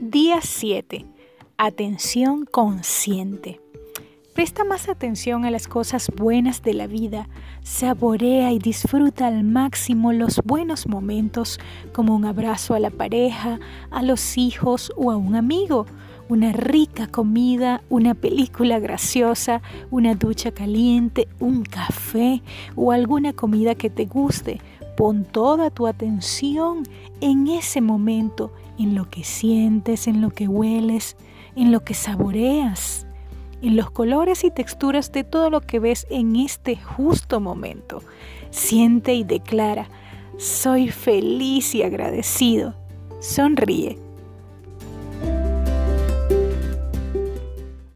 Día 7. Atención consciente. Presta más atención a las cosas buenas de la vida, saborea y disfruta al máximo los buenos momentos como un abrazo a la pareja, a los hijos o a un amigo, una rica comida, una película graciosa, una ducha caliente, un café o alguna comida que te guste. Pon toda tu atención en ese momento, en lo que sientes, en lo que hueles, en lo que saboreas en los colores y texturas de todo lo que ves en este justo momento. Siente y declara, soy feliz y agradecido. Sonríe.